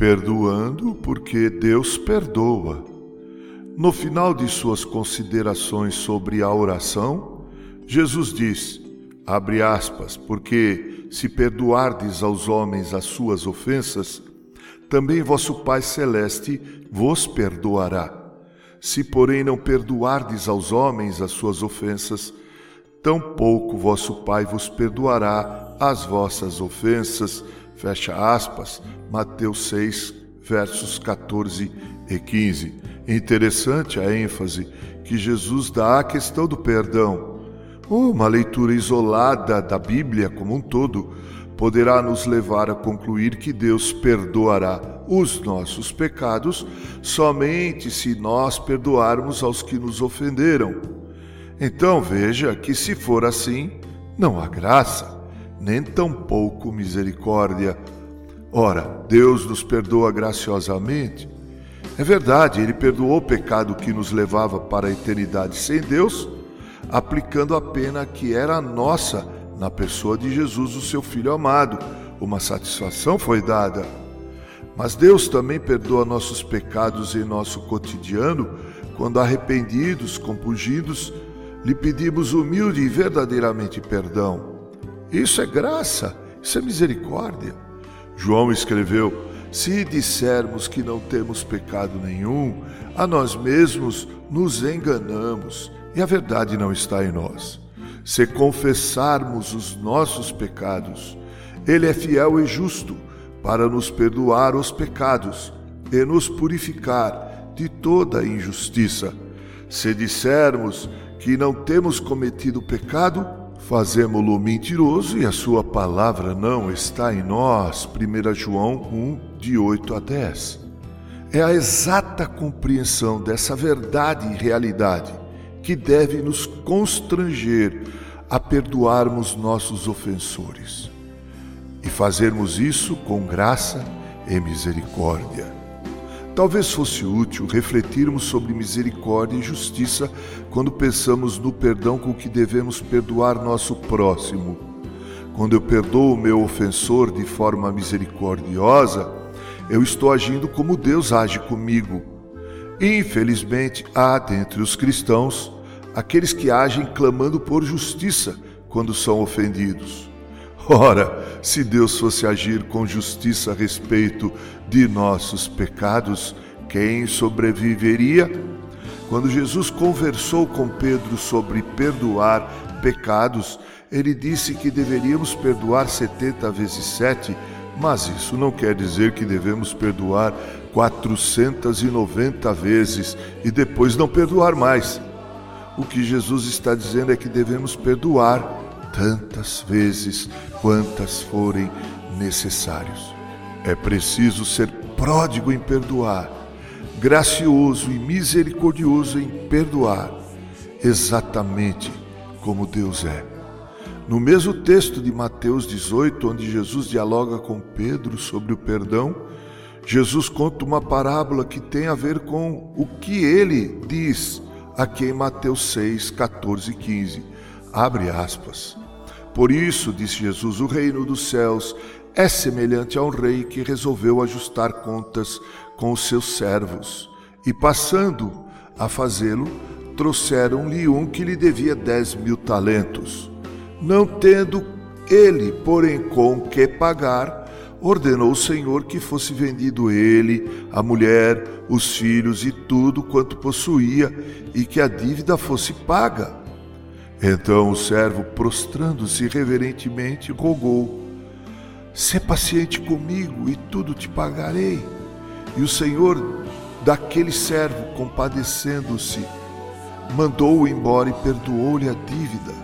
perdoando porque Deus perdoa. No final de suas considerações sobre a oração, Jesus diz: abre aspas, porque se perdoardes aos homens as suas ofensas, também vosso Pai celeste vos perdoará. Se, porém, não perdoardes aos homens as suas ofensas, tampouco vosso Pai vos perdoará as vossas ofensas. Fecha aspas, Mateus 6, versos 14 e 15. Interessante a ênfase que Jesus dá à questão do perdão. Uma leitura isolada da Bíblia como um todo poderá nos levar a concluir que Deus perdoará os nossos pecados somente se nós perdoarmos aos que nos ofenderam. Então veja que, se for assim, não há graça, nem tampouco misericórdia. Ora, Deus nos perdoa graciosamente. É verdade, Ele perdoou o pecado que nos levava para a eternidade sem Deus, aplicando a pena que era nossa na pessoa de Jesus, o seu Filho amado. Uma satisfação foi dada. Mas Deus também perdoa nossos pecados em nosso cotidiano, quando arrependidos, compungidos, lhe pedimos humilde e verdadeiramente perdão. Isso é graça, isso é misericórdia. João escreveu: Se dissermos que não temos pecado nenhum, a nós mesmos nos enganamos e a verdade não está em nós. Se confessarmos os nossos pecados, Ele é fiel e justo para nos perdoar os pecados e nos purificar de toda injustiça. Se dissermos que não temos cometido pecado, fazemo-lo mentiroso e a sua palavra não está em nós. 1 João 1, de 8 a 10. É a exata compreensão dessa verdade e realidade que deve nos constranger a perdoarmos nossos ofensores e fazermos isso com graça e misericórdia. Talvez fosse útil refletirmos sobre misericórdia e justiça quando pensamos no perdão com que devemos perdoar nosso próximo. Quando eu perdoo o meu ofensor de forma misericordiosa, eu estou agindo como Deus age comigo. Infelizmente, há dentre os cristãos aqueles que agem clamando por justiça quando são ofendidos. Ora, se Deus fosse agir com justiça a respeito de nossos pecados, quem sobreviveria? Quando Jesus conversou com Pedro sobre perdoar pecados, ele disse que deveríamos perdoar 70 vezes 7, mas isso não quer dizer que devemos perdoar 490 vezes e depois não perdoar mais. O que Jesus está dizendo é que devemos perdoar tantas vezes quantas forem necessários. É preciso ser pródigo em perdoar, gracioso e misericordioso em perdoar, exatamente como Deus é. No mesmo texto de Mateus 18, onde Jesus dialoga com Pedro sobre o perdão, Jesus conta uma parábola que tem a ver com o que ele diz aqui em Mateus 6, 14 e 15. Abre aspas. Por isso, disse Jesus, o reino dos céus é semelhante a um rei que resolveu ajustar contas com os seus servos. E passando a fazê-lo, trouxeram-lhe um que lhe devia dez mil talentos. Não tendo ele, porém, com que pagar, ordenou o Senhor que fosse vendido ele, a mulher, os filhos e tudo quanto possuía, e que a dívida fosse paga. Então o servo, prostrando-se reverentemente, rogou: Sê paciente comigo e tudo te pagarei. E o Senhor daquele servo, compadecendo-se, mandou-o embora e perdoou-lhe a dívida.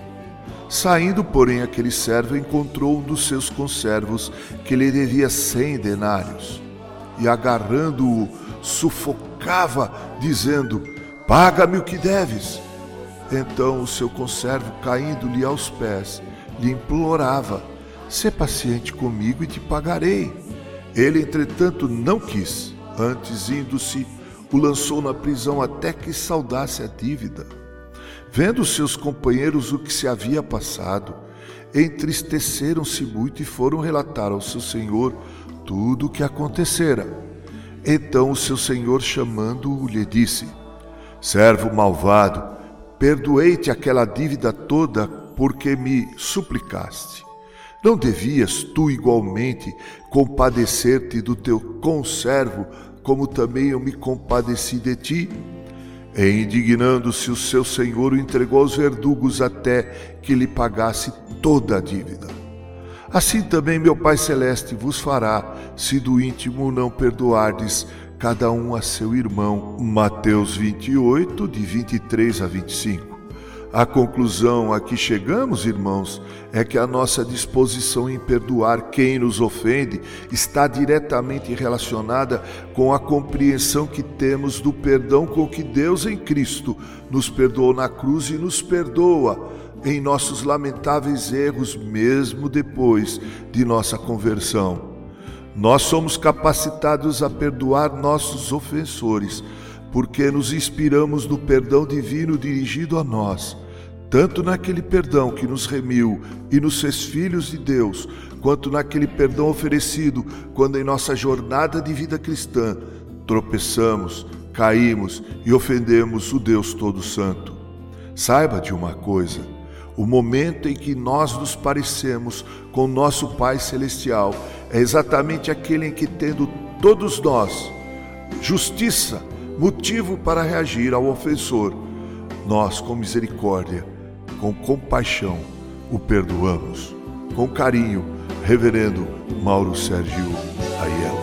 Saindo, porém, aquele servo encontrou um dos seus conservos que lhe devia cem denários. E agarrando-o, sufocava, dizendo: Paga-me o que deves. Então o seu conservo, caindo-lhe aos pés, lhe implorava: Sê paciente comigo e te pagarei. Ele, entretanto, não quis. Antes, indo-se, o lançou na prisão até que saudasse a dívida. Vendo seus companheiros o que se havia passado, entristeceram-se muito e foram relatar ao seu senhor tudo o que acontecera. Então o seu senhor, chamando-o, lhe disse: Servo malvado, perdoei-te aquela dívida toda porque me suplicaste. Não devias tu igualmente compadecer-te do teu conservo, como também eu me compadeci de ti? E indignando-se, o seu senhor o entregou aos verdugos até que lhe pagasse toda a dívida. Assim também meu Pai Celeste vos fará, se do íntimo não perdoardes cada um a seu irmão. Mateus 28, de 23 a 25. A conclusão a que chegamos, irmãos, é que a nossa disposição em perdoar quem nos ofende está diretamente relacionada com a compreensão que temos do perdão com que Deus em Cristo nos perdoou na cruz e nos perdoa em nossos lamentáveis erros, mesmo depois de nossa conversão. Nós somos capacitados a perdoar nossos ofensores, porque nos inspiramos no perdão divino dirigido a nós tanto naquele perdão que nos remiu e nos fez filhos de Deus, quanto naquele perdão oferecido quando em nossa jornada de vida cristã tropeçamos, caímos e ofendemos o Deus Todo-Santo. Saiba de uma coisa: o momento em que nós nos parecemos com nosso Pai Celestial é exatamente aquele em que, tendo todos nós justiça, motivo para reagir ao ofensor, nós, com misericórdia, com compaixão, o perdoamos. Com carinho, Reverendo Mauro Sérgio Aiello.